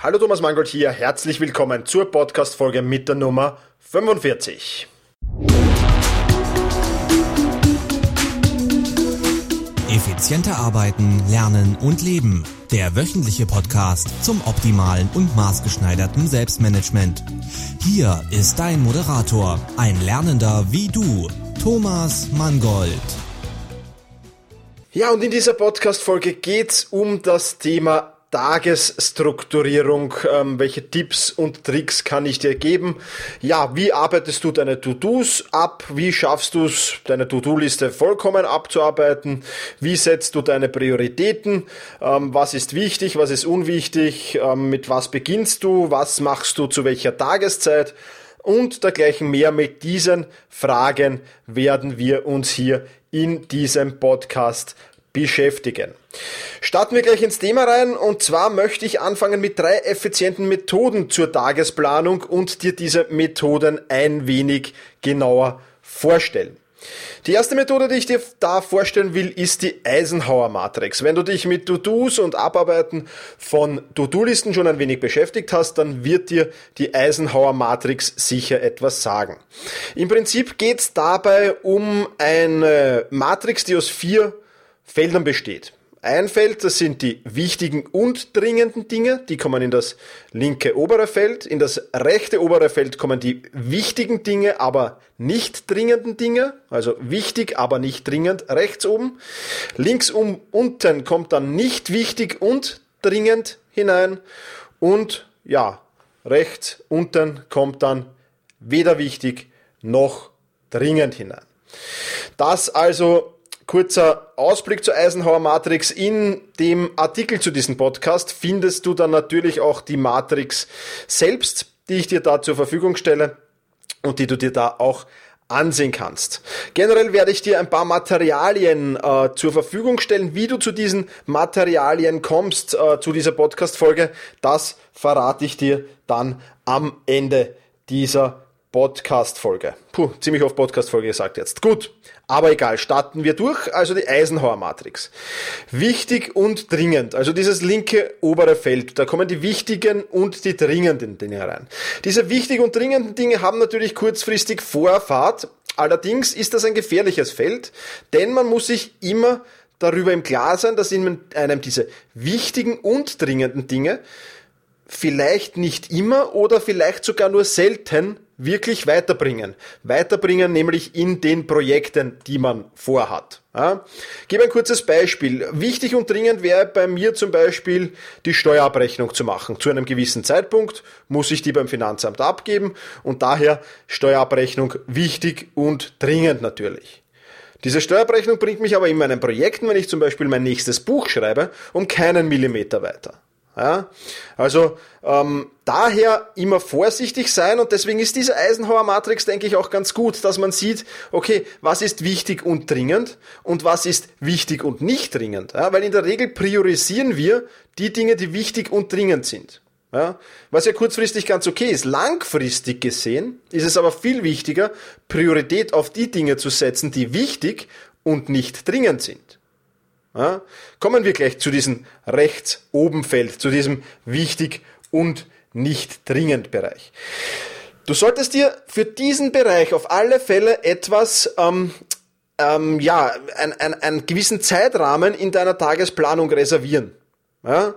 Hallo Thomas Mangold hier, herzlich willkommen zur Podcast-Folge mit der Nummer 45. Effizienter arbeiten, lernen und leben. Der wöchentliche Podcast zum optimalen und maßgeschneiderten Selbstmanagement. Hier ist dein Moderator, ein Lernender wie du, Thomas Mangold. Ja, und in dieser Podcast-Folge geht's um das Thema Tagesstrukturierung, ähm, welche Tipps und Tricks kann ich dir geben? Ja, wie arbeitest du deine To-Dos ab? Wie schaffst du es, deine To-Do-Liste vollkommen abzuarbeiten? Wie setzt du deine Prioritäten? Ähm, was ist wichtig, was ist unwichtig? Ähm, mit was beginnst du? Was machst du zu welcher Tageszeit? Und dergleichen mehr mit diesen Fragen werden wir uns hier in diesem Podcast beschäftigen. Starten wir gleich ins Thema rein und zwar möchte ich anfangen mit drei effizienten Methoden zur Tagesplanung und dir diese Methoden ein wenig genauer vorstellen. Die erste Methode, die ich dir da vorstellen will, ist die Eisenhower Matrix. Wenn du dich mit To-Dos und Abarbeiten von To-Do-Listen schon ein wenig beschäftigt hast, dann wird dir die Eisenhower Matrix sicher etwas sagen. Im Prinzip geht es dabei um eine Matrix, die aus vier Feldern besteht. Ein Feld, das sind die wichtigen und dringenden Dinge, die kommen in das linke obere Feld. In das rechte obere Feld kommen die wichtigen Dinge, aber nicht dringenden Dinge, also wichtig, aber nicht dringend, rechts oben. Links um, unten kommt dann nicht wichtig und dringend hinein. Und ja, rechts unten kommt dann weder wichtig noch dringend hinein. Das also Kurzer Ausblick zur Eisenhower Matrix. In dem Artikel zu diesem Podcast findest du dann natürlich auch die Matrix selbst, die ich dir da zur Verfügung stelle und die du dir da auch ansehen kannst. Generell werde ich dir ein paar Materialien äh, zur Verfügung stellen. Wie du zu diesen Materialien kommst, äh, zu dieser Podcast-Folge, das verrate ich dir dann am Ende dieser Podcast-Folge. Puh, ziemlich oft Podcast-Folge gesagt jetzt. Gut, aber egal, starten wir durch. Also die Eisenhower-Matrix. Wichtig und dringend, also dieses linke obere Feld, da kommen die wichtigen und die dringenden Dinge rein. Diese wichtigen und dringenden Dinge haben natürlich kurzfristig Vorfahrt. Allerdings ist das ein gefährliches Feld, denn man muss sich immer darüber im Klaren sein, dass in einem diese wichtigen und dringenden Dinge vielleicht nicht immer oder vielleicht sogar nur selten wirklich weiterbringen. Weiterbringen nämlich in den Projekten, die man vorhat. Ja. Gebe ein kurzes Beispiel. Wichtig und dringend wäre bei mir zum Beispiel die Steuerabrechnung zu machen. Zu einem gewissen Zeitpunkt muss ich die beim Finanzamt abgeben und daher Steuerabrechnung wichtig und dringend natürlich. Diese Steuerabrechnung bringt mich aber in meinen Projekten, wenn ich zum Beispiel mein nächstes Buch schreibe, um keinen Millimeter weiter. Ja? Also ähm, daher immer vorsichtig sein und deswegen ist diese Eisenhower Matrix, denke ich, auch ganz gut, dass man sieht, okay, was ist wichtig und dringend und was ist wichtig und nicht dringend. Ja? Weil in der Regel priorisieren wir die Dinge, die wichtig und dringend sind. Ja, was ja kurzfristig ganz okay ist. Langfristig gesehen ist es aber viel wichtiger, Priorität auf die Dinge zu setzen, die wichtig und nicht dringend sind. Ja? Kommen wir gleich zu diesem rechts oben Feld, zu diesem wichtig und nicht dringend Bereich. Du solltest dir für diesen Bereich auf alle Fälle etwas, ähm, ähm, ja, ein, ein, einen gewissen Zeitrahmen in deiner Tagesplanung reservieren. Ja?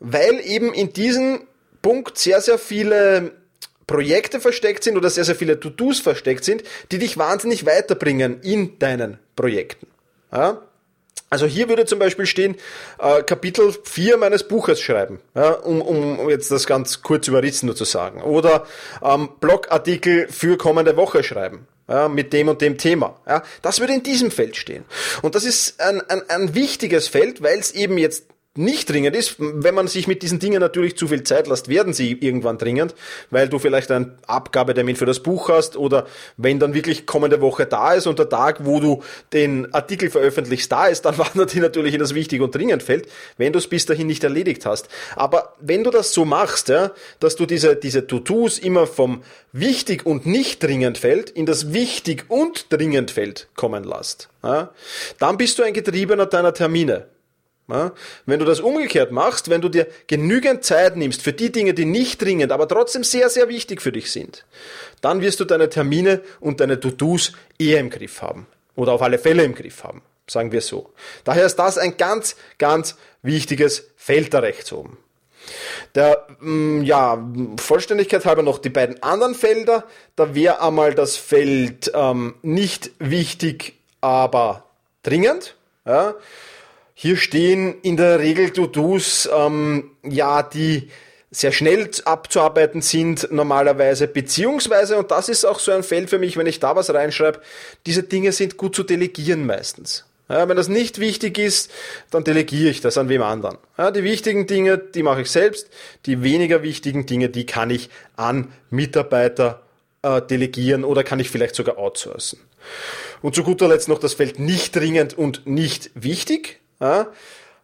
Weil eben in diesem Punkt sehr, sehr viele Projekte versteckt sind oder sehr, sehr viele To-Dos versteckt sind, die dich wahnsinnig weiterbringen in deinen Projekten. Ja? Also hier würde zum Beispiel stehen, äh, Kapitel 4 meines Buches schreiben, ja, um, um jetzt das ganz kurz überrissen nur zu sagen. Oder ähm, Blogartikel für kommende Woche schreiben. Ja, mit dem und dem Thema. Ja, das würde in diesem Feld stehen. Und das ist ein, ein, ein wichtiges Feld, weil es eben jetzt nicht dringend ist, wenn man sich mit diesen Dingen natürlich zu viel Zeit lässt, werden sie irgendwann dringend, weil du vielleicht einen Abgabetermin für das Buch hast oder wenn dann wirklich kommende Woche da ist und der Tag, wo du den Artikel veröffentlichst, da ist, dann wandert die natürlich in das wichtig und dringend Feld, wenn du es bis dahin nicht erledigt hast. Aber wenn du das so machst, ja, dass du diese, diese To-Dos immer vom wichtig und nicht dringend Feld in das wichtig und dringend Feld kommen lässt, ja, dann bist du ein Getriebener deiner Termine. Wenn du das umgekehrt machst, wenn du dir genügend Zeit nimmst für die Dinge, die nicht dringend, aber trotzdem sehr, sehr wichtig für dich sind, dann wirst du deine Termine und deine To-Dos eher im Griff haben. Oder auf alle Fälle im Griff haben. Sagen wir so. Daher ist das ein ganz, ganz wichtiges Feld da rechts oben. Der, mm, ja, Vollständigkeit halber noch die beiden anderen Felder. Da wäre einmal das Feld ähm, nicht wichtig, aber dringend. Ja. Hier stehen in der Regel To-Dos, ähm, ja, die sehr schnell abzuarbeiten sind normalerweise, beziehungsweise, und das ist auch so ein Feld für mich, wenn ich da was reinschreibe, diese Dinge sind gut zu delegieren meistens. Ja, wenn das nicht wichtig ist, dann delegiere ich das an wem anderen. Ja, die wichtigen Dinge, die mache ich selbst. Die weniger wichtigen Dinge, die kann ich an Mitarbeiter äh, delegieren oder kann ich vielleicht sogar outsourcen. Und zu guter Letzt noch das Feld nicht dringend und nicht wichtig. Ja,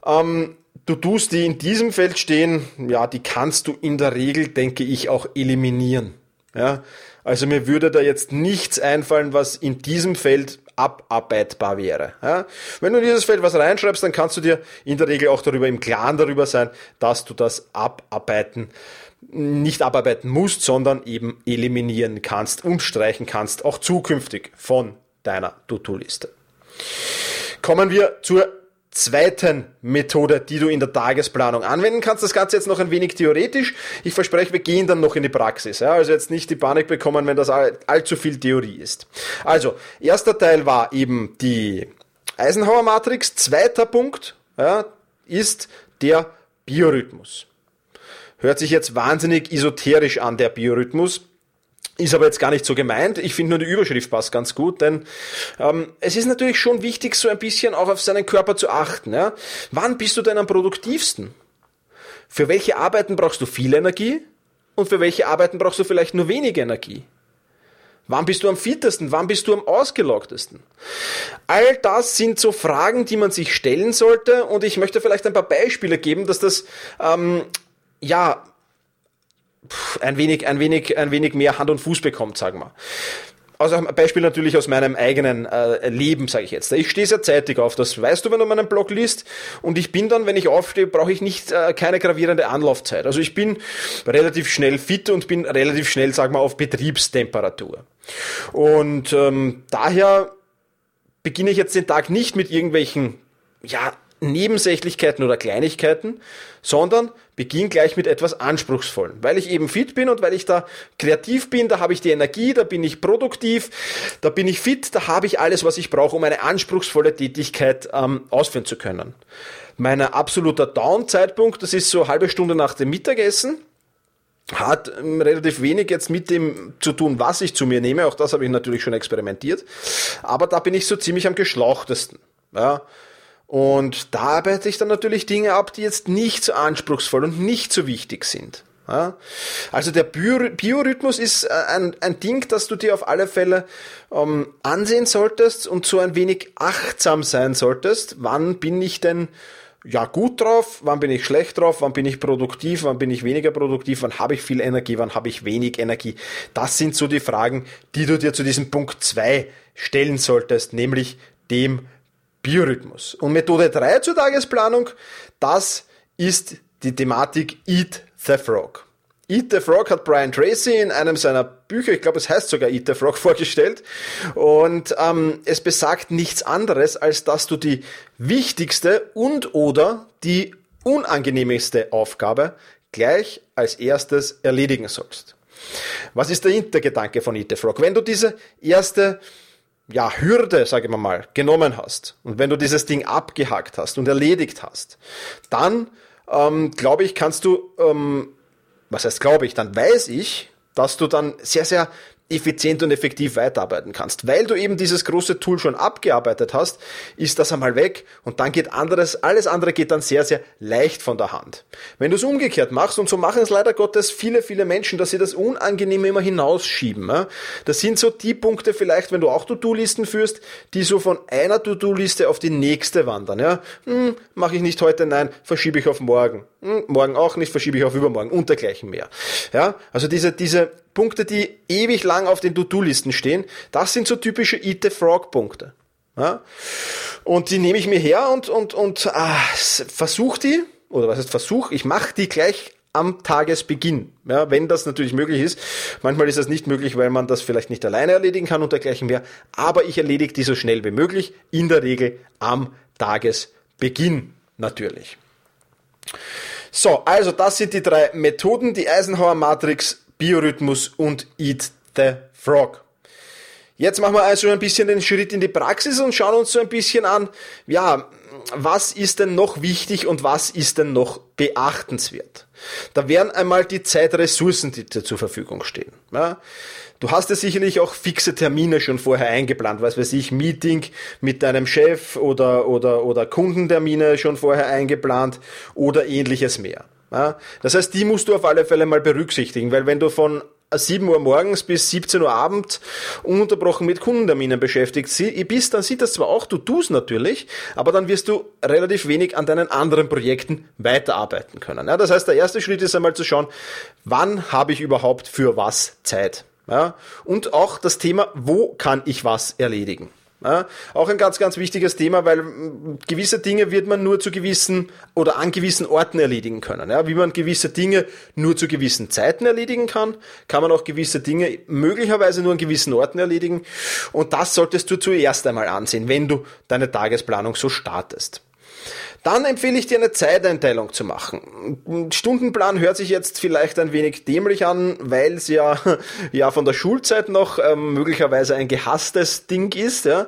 ähm, du tust die in diesem Feld stehen, ja, die kannst du in der Regel, denke ich, auch eliminieren. Ja, also mir würde da jetzt nichts einfallen, was in diesem Feld abarbeitbar wäre. Ja? Wenn du in dieses Feld was reinschreibst, dann kannst du dir in der Regel auch darüber im Klaren darüber sein, dass du das abarbeiten nicht abarbeiten musst, sondern eben eliminieren kannst und streichen kannst, auch zukünftig von deiner To-Do-Liste. Kommen wir zur zweiten Methode, die du in der Tagesplanung anwenden kannst. Das Ganze jetzt noch ein wenig theoretisch. Ich verspreche, wir gehen dann noch in die Praxis. Ja? Also jetzt nicht die Panik bekommen, wenn das all, allzu viel Theorie ist. Also, erster Teil war eben die Eisenhower-Matrix. Zweiter Punkt ja, ist der Biorhythmus. Hört sich jetzt wahnsinnig esoterisch an, der Biorhythmus. Ist aber jetzt gar nicht so gemeint. Ich finde nur die Überschrift passt ganz gut, denn ähm, es ist natürlich schon wichtig, so ein bisschen auch auf seinen Körper zu achten. Ja? Wann bist du denn am produktivsten? Für welche Arbeiten brauchst du viel Energie und für welche Arbeiten brauchst du vielleicht nur wenig Energie? Wann bist du am fittesten? Wann bist du am ausgelogtesten? All das sind so Fragen, die man sich stellen sollte und ich möchte vielleicht ein paar Beispiele geben, dass das ähm, ja ein wenig, ein wenig, ein wenig mehr Hand und Fuß bekommt, sagen wir. Also ein Beispiel natürlich aus meinem eigenen äh, Leben, sage ich jetzt. Ich stehe sehr zeitig auf, das weißt du, wenn du meinen Blog liest. Und ich bin dann, wenn ich aufstehe, brauche ich nicht äh, keine gravierende Anlaufzeit. Also ich bin relativ schnell fit und bin relativ schnell, sagen wir, auf Betriebstemperatur. Und ähm, daher beginne ich jetzt den Tag nicht mit irgendwelchen ja, Nebensächlichkeiten oder Kleinigkeiten, sondern beginn gleich mit etwas Anspruchsvollem. Weil ich eben fit bin und weil ich da kreativ bin, da habe ich die Energie, da bin ich produktiv, da bin ich fit, da habe ich alles, was ich brauche, um eine anspruchsvolle Tätigkeit ähm, ausführen zu können. Mein absoluter Down-Zeitpunkt, das ist so halbe Stunde nach dem Mittagessen, hat ähm, relativ wenig jetzt mit dem zu tun, was ich zu mir nehme. Auch das habe ich natürlich schon experimentiert. Aber da bin ich so ziemlich am geschlauchtesten. Ja, und da arbeite ich dann natürlich Dinge ab, die jetzt nicht so anspruchsvoll und nicht so wichtig sind. Also der Biorhythmus ist äh, ein, ein Ding, das du dir auf alle Fälle ähm, ansehen solltest und so ein wenig achtsam sein solltest. Wann bin ich denn ja gut drauf, wann bin ich schlecht drauf, wann bin ich produktiv, wann bin ich weniger produktiv, wann habe ich viel Energie, wann habe ich wenig Energie. Das sind so die Fragen, die du dir zu diesem Punkt 2 stellen solltest, nämlich dem Biorhythmus. Und Methode 3 zur Tagesplanung, das ist die Thematik Eat the Frog. Eat the Frog hat Brian Tracy in einem seiner Bücher, ich glaube es heißt sogar Eat the Frog, vorgestellt. Und ähm, es besagt nichts anderes, als dass du die wichtigste und oder die unangenehmste Aufgabe gleich als erstes erledigen sollst. Was ist der Hintergedanke von Eat the Frog? Wenn du diese erste ja, Hürde, sage ich mal, genommen hast und wenn du dieses Ding abgehackt hast und erledigt hast, dann ähm, glaube ich, kannst du, ähm, was heißt glaube ich, dann weiß ich, dass du dann sehr, sehr effizient und effektiv weiterarbeiten kannst. Weil du eben dieses große Tool schon abgearbeitet hast, ist das einmal weg und dann geht anderes, alles andere geht dann sehr, sehr leicht von der Hand. Wenn du es umgekehrt machst, und so machen es leider Gottes viele, viele Menschen, dass sie das Unangenehme immer hinausschieben. Das sind so die Punkte vielleicht, wenn du auch To-Do-Listen führst, die so von einer To-Do-Liste auf die nächste wandern. Ja? Hm, Mache ich nicht heute, nein, verschiebe ich auf morgen. Hm, morgen auch nicht, verschiebe ich auf übermorgen und dergleichen mehr. Ja? Also diese, diese Punkte, die ewig lang auf den To-Do-Listen stehen, das sind so typische Eat the Frog-Punkte. Ja? Und die nehme ich mir her und, und, und ah, versuche die, oder was heißt Versuch, ich mache die gleich am Tagesbeginn, ja, wenn das natürlich möglich ist. Manchmal ist das nicht möglich, weil man das vielleicht nicht alleine erledigen kann und dergleichen mehr. Aber ich erledige die so schnell wie möglich, in der Regel am Tagesbeginn natürlich. So, also das sind die drei Methoden, die Eisenhower Matrix, Biorhythmus und Eat the Frog. Jetzt machen wir also ein bisschen den Schritt in die Praxis und schauen uns so ein bisschen an, ja, was ist denn noch wichtig und was ist denn noch beachtenswert? Da wären einmal die Zeitressourcen, die dir zur Verfügung stehen. Ja? Du hast ja sicherlich auch fixe Termine schon vorher eingeplant, was weiß ich, Meeting mit deinem Chef oder, oder, oder Kundentermine schon vorher eingeplant oder ähnliches mehr. Ja? Das heißt, die musst du auf alle Fälle mal berücksichtigen, weil wenn du von 7 Uhr morgens bis 17 Uhr abend ununterbrochen mit Kundenterminen beschäftigt bist, dann sieht das zwar auch, du tust natürlich, aber dann wirst du relativ wenig an deinen anderen Projekten weiterarbeiten können. Ja, das heißt, der erste Schritt ist einmal zu schauen, wann habe ich überhaupt für was Zeit? Ja, und auch das Thema, wo kann ich was erledigen? Ja, auch ein ganz, ganz wichtiges Thema, weil gewisse Dinge wird man nur zu gewissen oder an gewissen Orten erledigen können. Ja, wie man gewisse Dinge nur zu gewissen Zeiten erledigen kann, kann man auch gewisse Dinge möglicherweise nur an gewissen Orten erledigen. Und das solltest du zuerst einmal ansehen, wenn du deine Tagesplanung so startest. Dann empfehle ich dir eine Zeiteinteilung zu machen. Stundenplan hört sich jetzt vielleicht ein wenig dämlich an, weil es ja, ja von der Schulzeit noch ähm, möglicherweise ein gehasstes Ding ist. Ja.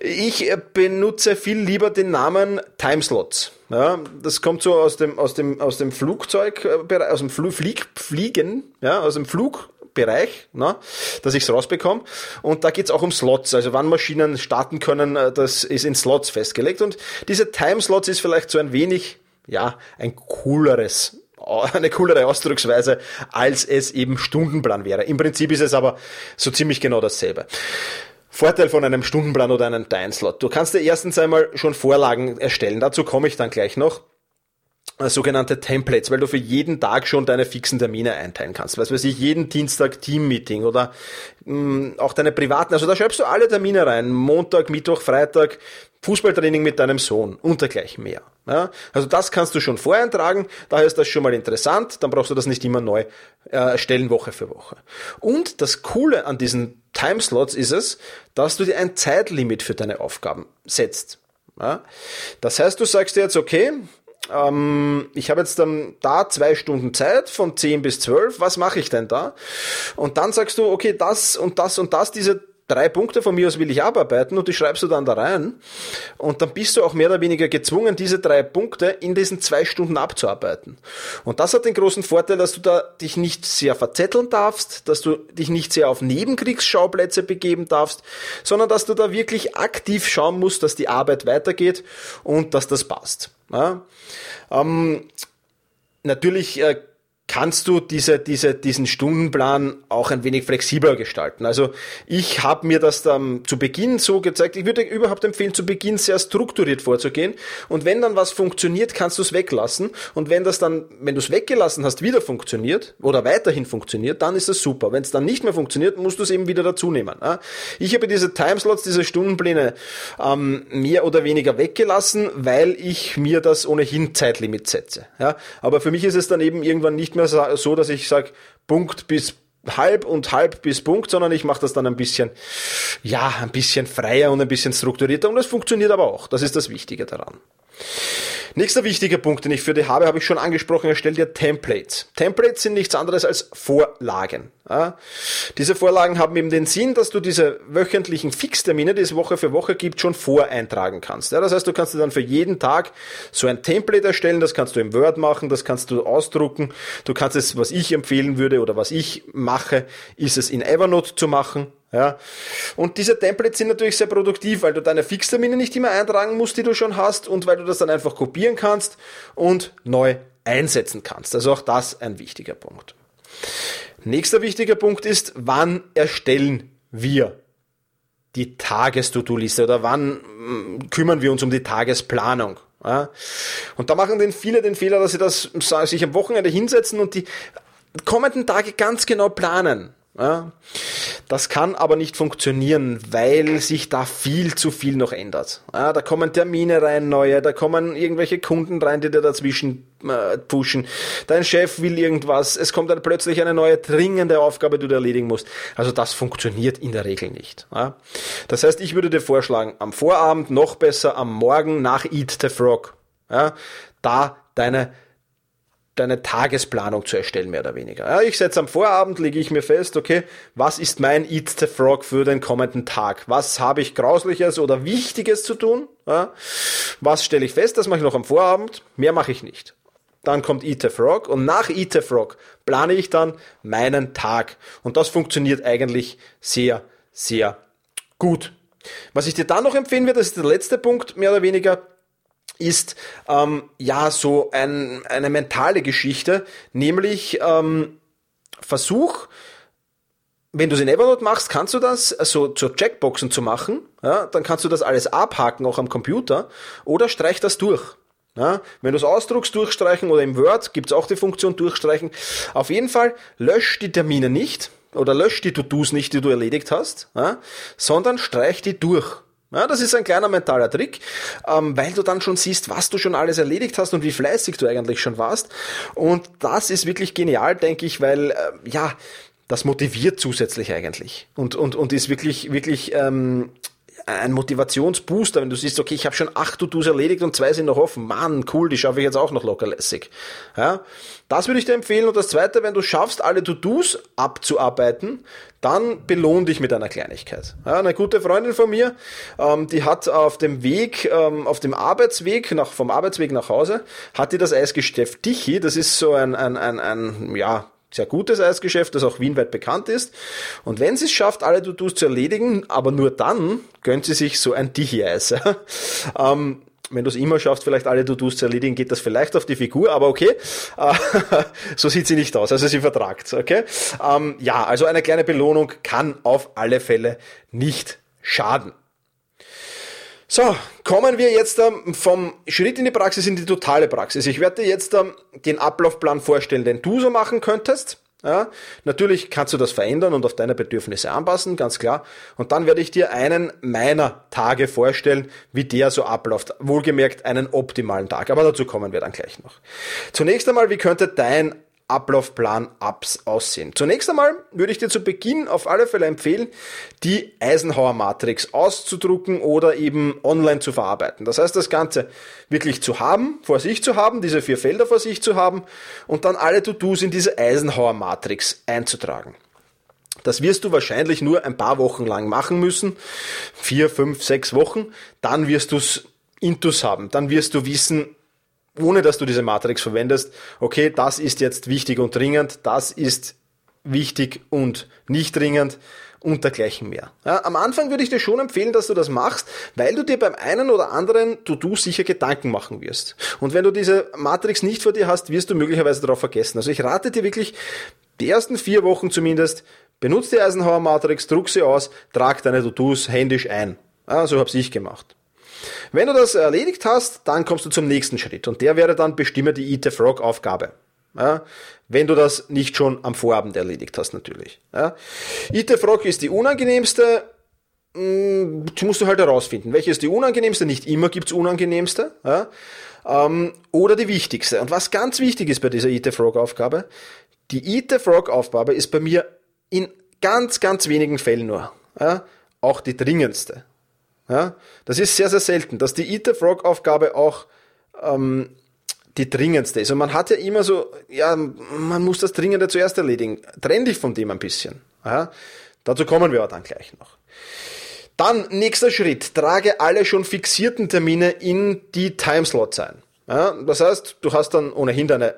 Ich äh, benutze viel lieber den Namen Timeslots. Ja, das kommt so aus dem, aus dem, aus dem Flugzeug, äh, aus dem Fl Flieg, Fliegen, ja, aus dem Flug, Bereich, ne, dass ich es rausbekomme. Und da geht's auch um Slots, also wann Maschinen starten können, äh, das ist in Slots festgelegt. Und diese Timeslots ist vielleicht so ein wenig, ja, ein cooleres eine coolere Ausdrucksweise, als es eben Stundenplan wäre. Im Prinzip ist es aber so ziemlich genau dasselbe. Vorteil von einem Stundenplan oder einem Timeslot. Du kannst dir erstens einmal schon Vorlagen erstellen. Dazu komme ich dann gleich noch. Äh, sogenannte Templates, weil du für jeden Tag schon deine fixen Termine einteilen kannst. Was weiß ich, jeden Dienstag Teammeeting oder mh, mm, auch deine privaten, also da schreibst du alle Termine rein. Montag, Mittwoch, Freitag, Fußballtraining mit deinem Sohn und dergleichen mehr. Ja, also das kannst du schon voreintragen, daher ist das schon mal interessant, dann brauchst du das nicht immer neu äh, erstellen, Woche für Woche. Und das Coole an diesen Timeslots ist es, dass du dir ein Zeitlimit für deine Aufgaben setzt. Ja, das heißt, du sagst dir jetzt, okay, ähm, ich habe jetzt dann da zwei Stunden Zeit von 10 bis 12, was mache ich denn da? Und dann sagst du, okay, das und das und das, diese drei Punkte von mir aus will ich abarbeiten und die schreibst du dann da rein und dann bist du auch mehr oder weniger gezwungen, diese drei Punkte in diesen zwei Stunden abzuarbeiten. Und das hat den großen Vorteil, dass du da dich nicht sehr verzetteln darfst, dass du dich nicht sehr auf Nebenkriegsschauplätze begeben darfst, sondern dass du da wirklich aktiv schauen musst, dass die Arbeit weitergeht und dass das passt. Ja? Ähm, natürlich äh, kannst du diese, diese, diesen Stundenplan auch ein wenig flexibler gestalten. Also ich habe mir das dann zu Beginn so gezeigt, ich würde überhaupt empfehlen, zu Beginn sehr strukturiert vorzugehen und wenn dann was funktioniert, kannst du es weglassen und wenn das dann, wenn du es weggelassen hast, wieder funktioniert oder weiterhin funktioniert, dann ist das super. Wenn es dann nicht mehr funktioniert, musst du es eben wieder dazu nehmen. Ich habe diese Timeslots, diese Stundenpläne ähm, mehr oder weniger weggelassen, weil ich mir das ohnehin Zeitlimit setze. Aber für mich ist es dann eben irgendwann nicht mehr so, dass ich sage, Punkt bis halb und halb bis Punkt, sondern ich mache das dann ein bisschen, ja, ein bisschen freier und ein bisschen strukturierter und das funktioniert aber auch. Das ist das Wichtige daran. Nächster wichtiger Punkt, den ich für dich habe, habe ich schon angesprochen, erstell dir Templates. Templates sind nichts anderes als Vorlagen. Ja? Diese Vorlagen haben eben den Sinn, dass du diese wöchentlichen Fixtermine, die es Woche für Woche gibt, schon voreintragen kannst. Ja? Das heißt, du kannst dir dann für jeden Tag so ein Template erstellen, das kannst du im Word machen, das kannst du ausdrucken. Du kannst es, was ich empfehlen würde oder was ich mache, ist es in Evernote zu machen. Ja. Und diese Templates sind natürlich sehr produktiv, weil du deine Fixtermine nicht immer eintragen musst, die du schon hast und weil du das dann einfach kopieren kannst und neu einsetzen kannst. Also auch das ein wichtiger Punkt. Nächster wichtiger Punkt ist, wann erstellen wir die Tages-To-Do-Liste oder wann mm, kümmern wir uns um die Tagesplanung? Ja? Und da machen denn viele den Fehler, dass sie das sich am Wochenende hinsetzen und die kommenden Tage ganz genau planen. Ja? Das kann aber nicht funktionieren, weil sich da viel zu viel noch ändert. Ja, da kommen Termine rein, neue, da kommen irgendwelche Kunden rein, die dir dazwischen äh, pushen. Dein Chef will irgendwas, es kommt dann plötzlich eine neue dringende Aufgabe, die du erledigen musst. Also das funktioniert in der Regel nicht. Ja. Das heißt, ich würde dir vorschlagen, am Vorabend, noch besser am Morgen nach Eat the Frog, ja, da deine deine Tagesplanung zu erstellen, mehr oder weniger. Ja, ich setze am Vorabend, lege ich mir fest, okay, was ist mein Eat the Frog für den kommenden Tag? Was habe ich Grausliches oder Wichtiges zu tun? Ja, was stelle ich fest? Das mache ich noch am Vorabend, mehr mache ich nicht. Dann kommt Eat the Frog und nach Eat the Frog plane ich dann meinen Tag. Und das funktioniert eigentlich sehr, sehr gut. Was ich dir dann noch empfehlen würde, das ist der letzte Punkt, mehr oder weniger, ist ähm, ja so ein, eine mentale Geschichte, nämlich ähm, Versuch, wenn du es in Evernote machst, kannst du das so also zur Checkboxen zu machen, ja, dann kannst du das alles abhaken, auch am Computer, oder streich das durch. Ja, wenn du es ausdruckst, durchstreichen oder im Word gibt's auch die Funktion durchstreichen. Auf jeden Fall lösch die Termine nicht oder lösch die To-Dos nicht, die du erledigt hast, ja, sondern streich die durch. Ja, das ist ein kleiner mentaler Trick, ähm, weil du dann schon siehst, was du schon alles erledigt hast und wie fleißig du eigentlich schon warst. Und das ist wirklich genial, denke ich, weil äh, ja, das motiviert zusätzlich eigentlich und und und ist wirklich wirklich ähm, ein Motivationsbooster, wenn du siehst, okay, ich habe schon acht To-Dos erledigt und zwei sind noch offen. Mann, cool, die schaffe ich jetzt auch noch locker lässig. Ja, das würde ich dir empfehlen. Und das Zweite, wenn du schaffst, alle To-Dos abzuarbeiten, dann belohn dich mit einer Kleinigkeit. Ja, eine gute Freundin von mir, ähm, die hat auf dem Weg, ähm, auf dem Arbeitsweg, nach, vom Arbeitsweg nach Hause, hat die das Eisgeschäft Tichy, das ist so ein, ein, ein, ein ja, sehr gutes Eisgeschäft, das auch wienweit bekannt ist. Und wenn sie es schafft, alle To-Dos zu erledigen, aber nur dann, gönnt sie sich so ein Dichi-Eis. ähm, wenn du es immer schaffst, vielleicht alle To-Dos zu erledigen, geht das vielleicht auf die Figur, aber okay, so sieht sie nicht aus, also sie vertragt, okay? Ähm, ja, also eine kleine Belohnung kann auf alle Fälle nicht schaden. So, kommen wir jetzt ähm, vom Schritt in die Praxis in die totale Praxis. Ich werde dir jetzt ähm, den Ablaufplan vorstellen, den du so machen könntest. Ja, natürlich kannst du das verändern und auf deine Bedürfnisse anpassen, ganz klar. Und dann werde ich dir einen meiner Tage vorstellen, wie der so abläuft. Wohlgemerkt einen optimalen Tag. Aber dazu kommen wir dann gleich noch. Zunächst einmal, wie könnte dein Ablaufplan Ups aussehen. Zunächst einmal würde ich dir zu Beginn auf alle Fälle empfehlen, die Eisenhower Matrix auszudrucken oder eben online zu verarbeiten. Das heißt, das Ganze wirklich zu haben, vor sich zu haben, diese vier Felder vor sich zu haben und dann alle To-Dos in diese Eisenhower Matrix einzutragen. Das wirst du wahrscheinlich nur ein paar Wochen lang machen müssen. Vier, fünf, sechs Wochen. Dann wirst du es intus haben. Dann wirst du wissen, ohne dass du diese Matrix verwendest, okay, das ist jetzt wichtig und dringend, das ist wichtig und nicht dringend und dergleichen mehr. Ja, am Anfang würde ich dir schon empfehlen, dass du das machst, weil du dir beim einen oder anderen To-Do sicher Gedanken machen wirst. Und wenn du diese Matrix nicht vor dir hast, wirst du möglicherweise darauf vergessen. Also ich rate dir wirklich, die ersten vier Wochen zumindest, benutze die Eisenhower Matrix, druck sie aus, trag deine To-Dos händisch ein. Ja, so habe ich gemacht. Wenn du das erledigt hast, dann kommst du zum nächsten Schritt und der wäre dann bestimme die Eat the Frog Aufgabe. Ja, wenn du das nicht schon am Vorabend erledigt hast, natürlich. Ja. Eat the Frog ist die unangenehmste, hm, die musst du halt herausfinden. Welche ist die unangenehmste? Nicht immer gibt's unangenehmste. Ja. Ähm, oder die wichtigste. Und was ganz wichtig ist bei dieser Eat the Frog Aufgabe, die Eat the Frog Aufgabe ist bei mir in ganz, ganz wenigen Fällen nur. Ja, auch die dringendste. Ja? Das ist sehr, sehr selten, dass die Eat the Frog Aufgabe auch ähm, die dringendste ist. Und man hat ja immer so, ja, man muss das Dringende zuerst erledigen. Trenn dich von dem ein bisschen. Ja? Dazu kommen wir aber dann gleich noch. Dann nächster Schritt, trage alle schon fixierten Termine in die Timeslots ein. Ja, das heißt, du hast dann ohnehin deine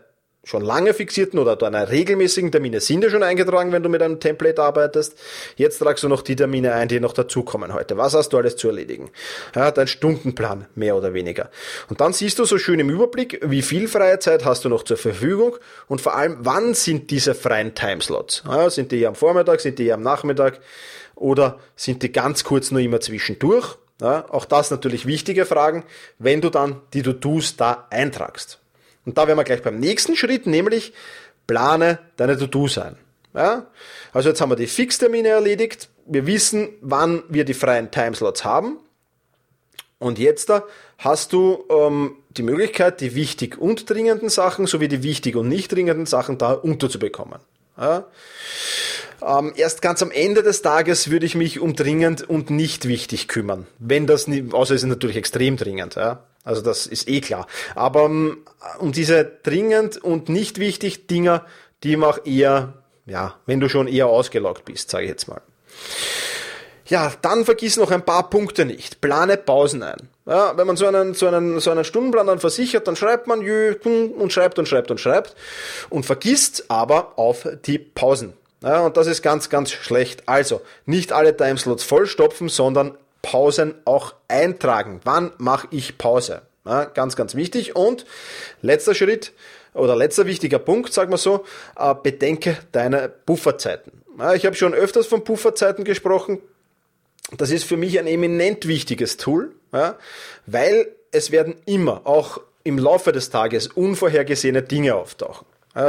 schon lange fixierten oder deine regelmäßigen Termine sind ja schon eingetragen, wenn du mit einem Template arbeitest. Jetzt tragst du noch die Termine ein, die noch dazukommen heute. Was hast du alles zu erledigen? Ja, dein Stundenplan, mehr oder weniger. Und dann siehst du so schön im Überblick, wie viel freie Zeit hast du noch zur Verfügung und vor allem, wann sind diese freien Timeslots? Ja, sind die am Vormittag, sind die am Nachmittag oder sind die ganz kurz nur immer zwischendurch? Ja, auch das natürlich wichtige Fragen, wenn du dann die To-Dos da eintragst. Und da wären wir gleich beim nächsten Schritt, nämlich plane deine To-Dos ein. Ja? Also jetzt haben wir die Fixtermine erledigt. Wir wissen, wann wir die freien Timeslots haben. Und jetzt da hast du ähm, die Möglichkeit, die wichtig und dringenden Sachen sowie die wichtig und nicht dringenden Sachen da unterzubekommen. Ja? Ähm, erst ganz am Ende des Tages würde ich mich um dringend und nicht wichtig kümmern. Wenn das außer es ist natürlich extrem dringend. Ja? Also das ist eh klar. Aber um, um diese dringend und nicht wichtig Dinger, die mach eher, ja, wenn du schon eher ausgelaugt bist, sage ich jetzt mal. Ja, dann vergiss noch ein paar Punkte nicht. Plane Pausen ein. Ja, wenn man so einen, so, einen, so einen Stundenplan dann versichert, dann schreibt man jö, und schreibt und schreibt und schreibt und vergisst aber auf die Pausen. Ja, und das ist ganz, ganz schlecht. Also, nicht alle Timeslots vollstopfen, sondern Pausen auch eintragen. Wann mache ich Pause? Ja, ganz, ganz wichtig. Und letzter Schritt oder letzter wichtiger Punkt, sagen wir so, äh, bedenke deine Pufferzeiten. Ja, ich habe schon öfters von Pufferzeiten gesprochen. Das ist für mich ein eminent wichtiges Tool, ja, weil es werden immer, auch im Laufe des Tages, unvorhergesehene Dinge auftauchen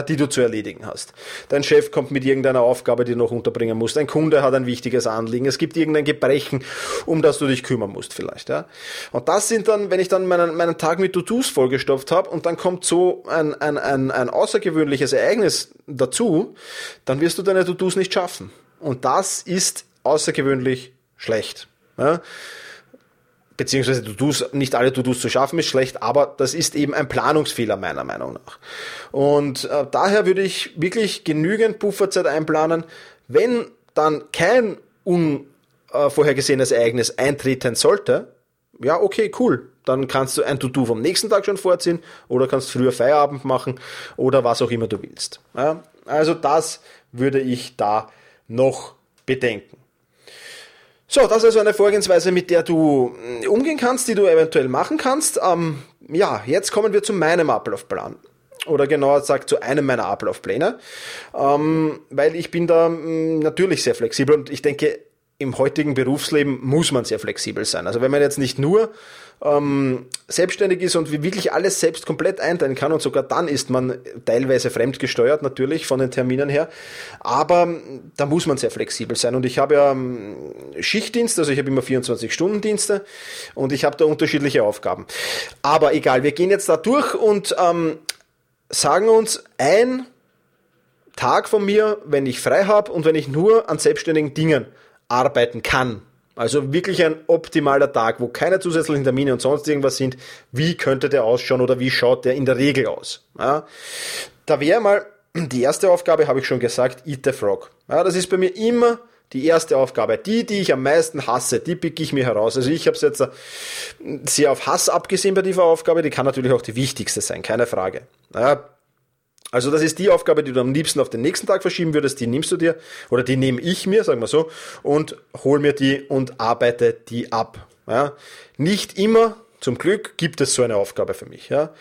die du zu erledigen hast. Dein Chef kommt mit irgendeiner Aufgabe, die du noch unterbringen musst. Ein Kunde hat ein wichtiges Anliegen. Es gibt irgendein Gebrechen, um das du dich kümmern musst vielleicht. Ja? Und das sind dann, wenn ich dann meinen, meinen Tag mit To-Dos vollgestopft habe und dann kommt so ein, ein, ein, ein außergewöhnliches Ereignis dazu, dann wirst du deine To-Dos nicht schaffen. Und das ist außergewöhnlich schlecht. Ja? Beziehungsweise To-Dos, nicht alle To-Dos zu schaffen ist schlecht, aber das ist eben ein Planungsfehler meiner Meinung nach. Und äh, daher würde ich wirklich genügend Pufferzeit einplanen, wenn dann kein unvorhergesehenes Ereignis eintreten sollte, ja, okay, cool. Dann kannst du ein To-Do vom nächsten Tag schon vorziehen oder kannst früher Feierabend machen oder was auch immer du willst. Ja, also das würde ich da noch bedenken. So, das ist also eine Vorgehensweise, mit der du mm, umgehen kannst, die du eventuell machen kannst. Ähm, ja, jetzt kommen wir zu meinem Ablaufplan. Oder genauer gesagt zu einem meiner Ablaufpläne. Ähm, weil ich bin da mm, natürlich sehr flexibel und ich denke, im heutigen Berufsleben muss man sehr flexibel sein. Also wenn man jetzt nicht nur ähm, selbstständig ist und wirklich alles selbst komplett einteilen kann und sogar dann ist man teilweise fremdgesteuert natürlich von den Terminen her, aber da muss man sehr flexibel sein und ich habe ja ähm, Schichtdienst, also ich habe immer 24-Stunden-Dienste und ich habe da unterschiedliche Aufgaben. Aber egal, wir gehen jetzt da durch und ähm, sagen uns ein Tag von mir, wenn ich frei habe und wenn ich nur an selbstständigen Dingen arbeiten kann. Also wirklich ein optimaler Tag, wo keine zusätzlichen Termine und sonst irgendwas sind. Wie könnte der ausschauen oder wie schaut der in der Regel aus? Ja, da wäre mal die erste Aufgabe, habe ich schon gesagt, Eat the Frog. Ja, das ist bei mir immer die erste Aufgabe. Die, die ich am meisten hasse, die pick ich mir heraus. Also ich habe es jetzt äh, sehr auf Hass abgesehen bei dieser Aufgabe. Die kann natürlich auch die wichtigste sein, keine Frage. Ja, also das ist die Aufgabe, die du am liebsten auf den nächsten Tag verschieben würdest, die nimmst du dir oder die nehme ich mir, sagen wir so, und hol mir die und arbeite die ab. Ja. Nicht immer, zum Glück, gibt es so eine Aufgabe für mich. Ja.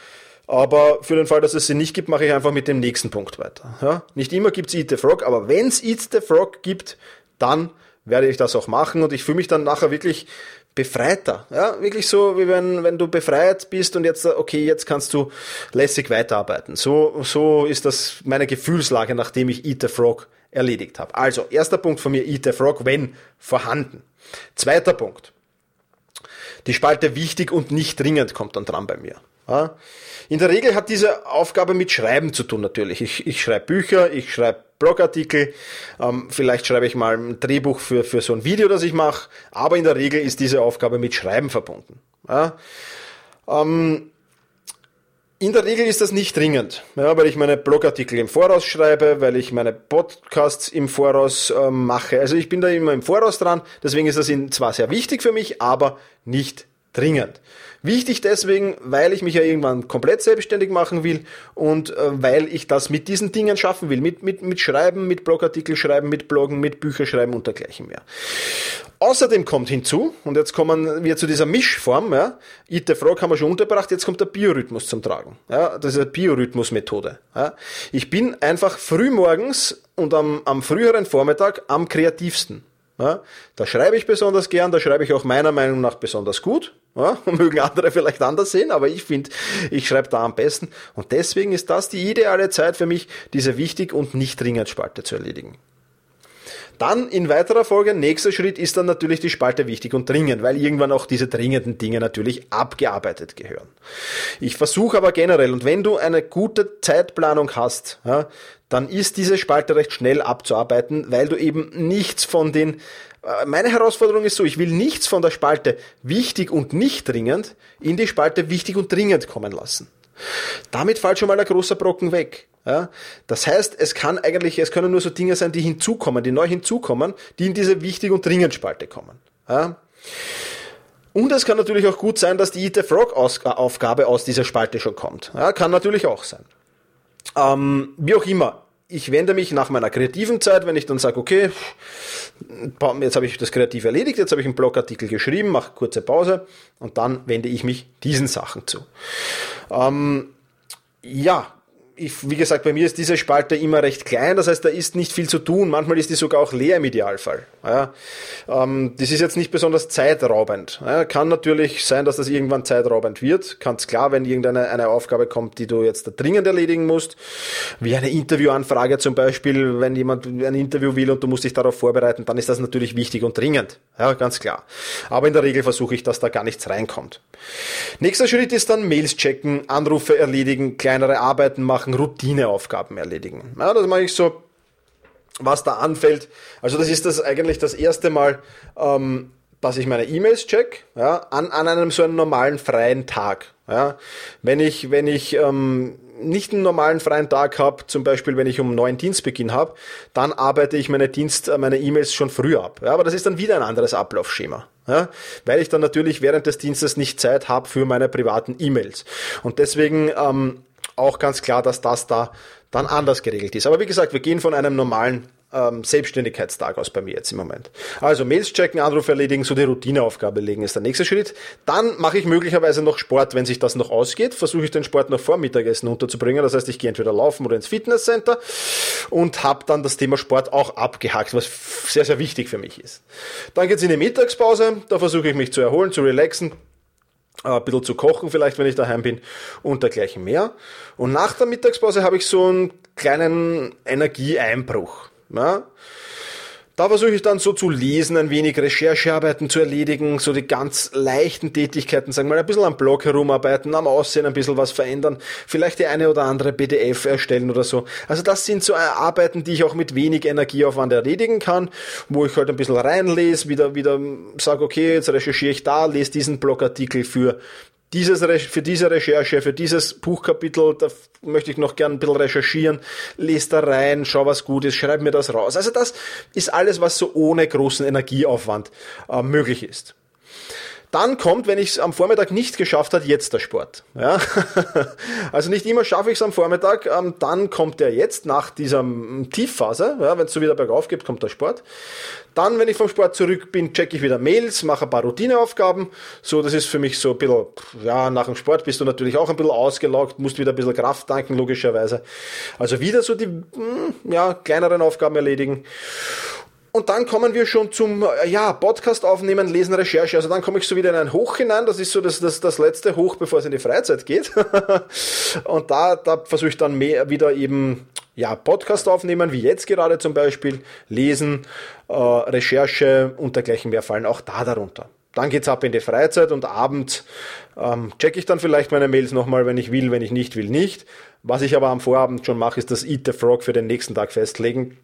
Aber für den Fall, dass es sie nicht gibt, mache ich einfach mit dem nächsten Punkt weiter. Ja. Nicht immer gibt es Eat the Frog, aber wenn es Eat the Frog gibt, dann werde ich das auch machen und ich fühle mich dann nachher wirklich befreiter. Ja, wirklich so, wie wenn, wenn du befreit bist und jetzt, okay, jetzt kannst du lässig weiterarbeiten. So, so ist das meine Gefühlslage, nachdem ich Eat the Frog erledigt habe. Also, erster Punkt von mir, Eat the Frog, wenn vorhanden. Zweiter Punkt. Die Spalte wichtig und nicht dringend kommt dann dran bei mir. In der Regel hat diese Aufgabe mit Schreiben zu tun natürlich. Ich, ich schreibe Bücher, ich schreibe Blogartikel, ähm, vielleicht schreibe ich mal ein Drehbuch für, für so ein Video, das ich mache, aber in der Regel ist diese Aufgabe mit Schreiben verbunden. Ja? Ähm, in der Regel ist das nicht dringend, ja, weil ich meine Blogartikel im Voraus schreibe, weil ich meine Podcasts im Voraus äh, mache. Also ich bin da immer im Voraus dran, deswegen ist das zwar sehr wichtig für mich, aber nicht dringend. Wichtig deswegen, weil ich mich ja irgendwann komplett selbstständig machen will und äh, weil ich das mit diesen Dingen schaffen will. Mit, mit, mit Schreiben, mit Blogartikel schreiben, mit Bloggen, mit Bücher schreiben und dergleichen mehr. Außerdem kommt hinzu, und jetzt kommen wir zu dieser Mischform, ja, Eat the Frog haben wir schon unterbracht, jetzt kommt der Biorhythmus zum Tragen. Ja, das ist eine Biorhythmusmethode. Ja. Ich bin einfach frühmorgens und am, am früheren Vormittag am kreativsten. Ja, da schreibe ich besonders gern, da schreibe ich auch meiner Meinung nach besonders gut. Ja, mögen andere vielleicht anders sehen, aber ich finde, ich schreibe da am besten. Und deswegen ist das die ideale Zeit für mich, diese wichtig und nicht dringend Spalte zu erledigen. Dann in weiterer Folge, nächster Schritt ist dann natürlich die Spalte wichtig und dringend, weil irgendwann auch diese dringenden Dinge natürlich abgearbeitet gehören. Ich versuche aber generell, und wenn du eine gute Zeitplanung hast, ja, dann ist diese Spalte recht schnell abzuarbeiten, weil du eben nichts von den meine Herausforderung ist so, ich will nichts von der Spalte wichtig und nicht dringend in die Spalte wichtig und dringend kommen lassen. Damit fällt schon mal ein großer Brocken weg. Ja, das heißt, es kann eigentlich, es können nur so Dinge sein, die hinzukommen, die neu hinzukommen, die in diese wichtig und dringend Spalte kommen. Ja. Und es kann natürlich auch gut sein, dass die Eat the Frog Aufgabe aus dieser Spalte schon kommt. Ja, kann natürlich auch sein. Ähm, wie auch immer, ich wende mich nach meiner kreativen Zeit, wenn ich dann sage, okay, jetzt habe ich das kreativ erledigt, jetzt habe ich einen Blogartikel geschrieben, mache kurze Pause und dann wende ich mich diesen Sachen zu. Ähm, ja, ich, wie gesagt, bei mir ist diese Spalte immer recht klein, das heißt, da ist nicht viel zu tun. Manchmal ist die sogar auch leer im Idealfall. Ja, ähm, das ist jetzt nicht besonders zeitraubend. Ja, kann natürlich sein, dass das irgendwann zeitraubend wird. Ganz klar, wenn irgendeine eine Aufgabe kommt, die du jetzt dringend erledigen musst, wie eine Interviewanfrage zum Beispiel, wenn jemand ein Interview will und du musst dich darauf vorbereiten, dann ist das natürlich wichtig und dringend. Ja, ganz klar. Aber in der Regel versuche ich, dass da gar nichts reinkommt. Nächster Schritt ist dann Mails checken, Anrufe erledigen, kleinere Arbeiten machen, Routineaufgaben erledigen. Ja, das mache ich so, was da anfällt. Also das ist das eigentlich das erste Mal, ähm, dass ich meine E-Mails check, ja, an, an einem so einem normalen freien Tag. Ja. Wenn ich, wenn ich ähm, nicht einen normalen freien Tag habe, zum Beispiel wenn ich um neun Dienstbeginn habe, dann arbeite ich meine Dienst, äh, meine E-Mails schon früh ab. Ja, aber das ist dann wieder ein anderes Ablaufschema. Ja, weil ich dann natürlich während des Dienstes nicht Zeit habe für meine privaten E-Mails. Und deswegen ähm, auch ganz klar, dass das da dann anders geregelt ist. Aber wie gesagt, wir gehen von einem normalen ähm, Selbstständigkeitstag aus bei mir jetzt im Moment. Also Mails checken, Anrufe erledigen, so die Routineaufgabe legen ist der nächste Schritt. Dann mache ich möglicherweise noch Sport, wenn sich das noch ausgeht. Versuche ich den Sport noch vor Mittagessen unterzubringen. Das heißt, ich gehe entweder laufen oder ins Fitnesscenter und habe dann das Thema Sport auch abgehakt, was sehr, sehr wichtig für mich ist. Dann geht's in die Mittagspause. Da versuche ich mich zu erholen, zu relaxen ein bisschen zu kochen vielleicht, wenn ich daheim bin und dergleichen mehr. Und nach der Mittagspause habe ich so einen kleinen Energieeinbruch. Ja? Da versuche ich dann so zu lesen, ein wenig Recherchearbeiten zu erledigen, so die ganz leichten Tätigkeiten, sagen wir mal, ein bisschen am Blog herumarbeiten, am Aussehen ein bisschen was verändern, vielleicht die eine oder andere PDF erstellen oder so. Also das sind so Arbeiten, die ich auch mit wenig Energieaufwand erledigen kann, wo ich halt ein bisschen reinlese, wieder, wieder sage, okay, jetzt recherchiere ich da, lese diesen Blogartikel für dieses, für diese Recherche, für dieses Buchkapitel, da möchte ich noch gern ein bisschen recherchieren, lese da rein, schau was gut ist, schreib mir das raus. Also das ist alles, was so ohne großen Energieaufwand äh, möglich ist. Dann kommt, wenn ich es am Vormittag nicht geschafft hat, jetzt der Sport. Ja? also nicht immer schaffe ich es am Vormittag, ähm, dann kommt der jetzt nach dieser Tiefphase, ja, wenn es so wieder bergauf geht, kommt der Sport. Dann, wenn ich vom Sport zurück bin, checke ich wieder Mails, mache ein paar Routineaufgaben. So, das ist für mich so ein bisschen, ja, nach dem Sport bist du natürlich auch ein bisschen ausgelaugt, musst wieder ein bisschen Kraft tanken, logischerweise. Also wieder so die, hm, ja, kleineren Aufgaben erledigen. Und dann kommen wir schon zum äh, ja, Podcast aufnehmen, lesen, Recherche. Also dann komme ich so wieder in ein Hoch hinein. Das ist so das, das, das letzte Hoch, bevor es in die Freizeit geht. und da, da versuche ich dann mehr wieder eben ja, Podcast aufnehmen, wie jetzt gerade zum Beispiel, lesen, äh, Recherche und dergleichen mehr fallen auch da darunter. Dann geht's ab in die Freizeit und abends ähm, checke ich dann vielleicht meine Mails nochmal, wenn ich will, wenn ich nicht will, nicht. Was ich aber am Vorabend schon mache, ist das Eat the Frog für den nächsten Tag festlegen.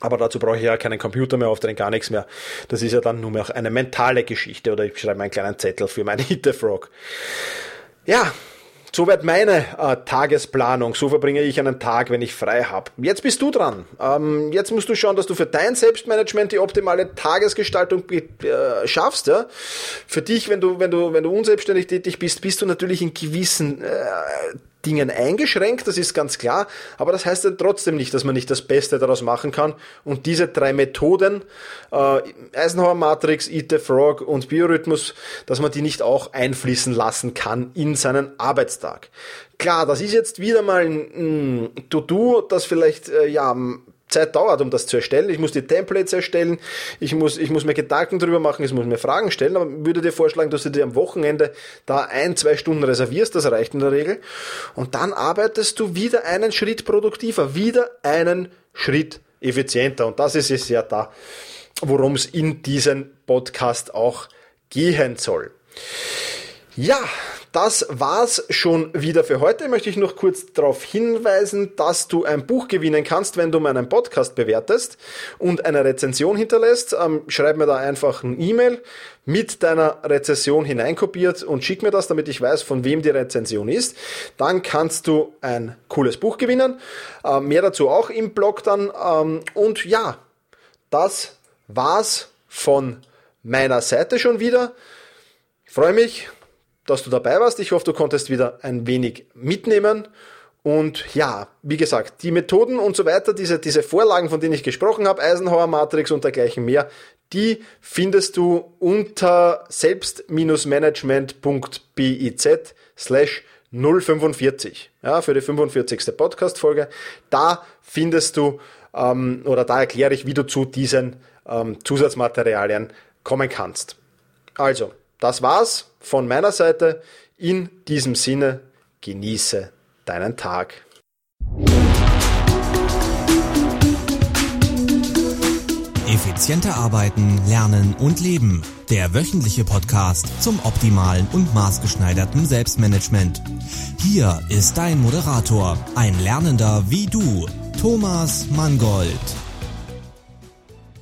Aber dazu brauche ich ja keinen Computer mehr aufdrehen, gar nichts mehr. Das ist ja dann nur mehr eine mentale Geschichte oder ich schreibe einen kleinen Zettel für meine Hit the Frog. Ja, Soweit meine äh, Tagesplanung. So verbringe ich einen Tag, wenn ich frei habe. Jetzt bist du dran. Ähm, jetzt musst du schauen, dass du für dein Selbstmanagement die optimale Tagesgestaltung äh, schaffst. Ja? Für dich, wenn du, wenn du, wenn du unselbstständig tätig bist, bist du natürlich in gewissen äh, Dingen eingeschränkt, das ist ganz klar, aber das heißt dann trotzdem nicht, dass man nicht das Beste daraus machen kann. Und diese drei Methoden, äh, Eisenhower Matrix, Eat the Frog und Biorhythmus, dass man die nicht auch einfließen lassen kann in seinen Arbeitstag. Klar, das ist jetzt wieder mal ein, ein To-Do, das vielleicht äh, ja Zeit dauert, um das zu erstellen. Ich muss die Templates erstellen, ich muss, ich muss mir Gedanken drüber machen, ich muss mir Fragen stellen, aber würde dir vorschlagen, dass du dir am Wochenende da ein, zwei Stunden reservierst, das reicht in der Regel. Und dann arbeitest du wieder einen Schritt produktiver, wieder einen Schritt effizienter. Und das ist es ja da, worum es in diesem Podcast auch gehen soll. Ja, das war's schon wieder für heute. Möchte ich noch kurz darauf hinweisen, dass du ein Buch gewinnen kannst, wenn du meinen Podcast bewertest und eine Rezension hinterlässt. Ähm, schreib mir da einfach ein E-Mail mit deiner Rezension hineinkopiert und schick mir das, damit ich weiß, von wem die Rezension ist. Dann kannst du ein cooles Buch gewinnen. Ähm, mehr dazu auch im Blog dann. Ähm, und ja, das war's von meiner Seite schon wieder. Ich freue mich, dass du dabei warst. Ich hoffe, du konntest wieder ein wenig mitnehmen. Und ja, wie gesagt, die Methoden und so weiter, diese, diese Vorlagen, von denen ich gesprochen habe, Eisenhower Matrix und dergleichen mehr, die findest du unter selbst-management.biz slash 045, ja, für die 45. Podcast-Folge. Da findest du, ähm, oder da erkläre ich, wie du zu diesen ähm, Zusatzmaterialien kommen kannst. Also, das war's von meiner Seite. In diesem Sinne, genieße deinen Tag. Effizienter arbeiten, lernen und leben. Der wöchentliche Podcast zum optimalen und maßgeschneiderten Selbstmanagement. Hier ist dein Moderator, ein Lernender wie du, Thomas Mangold.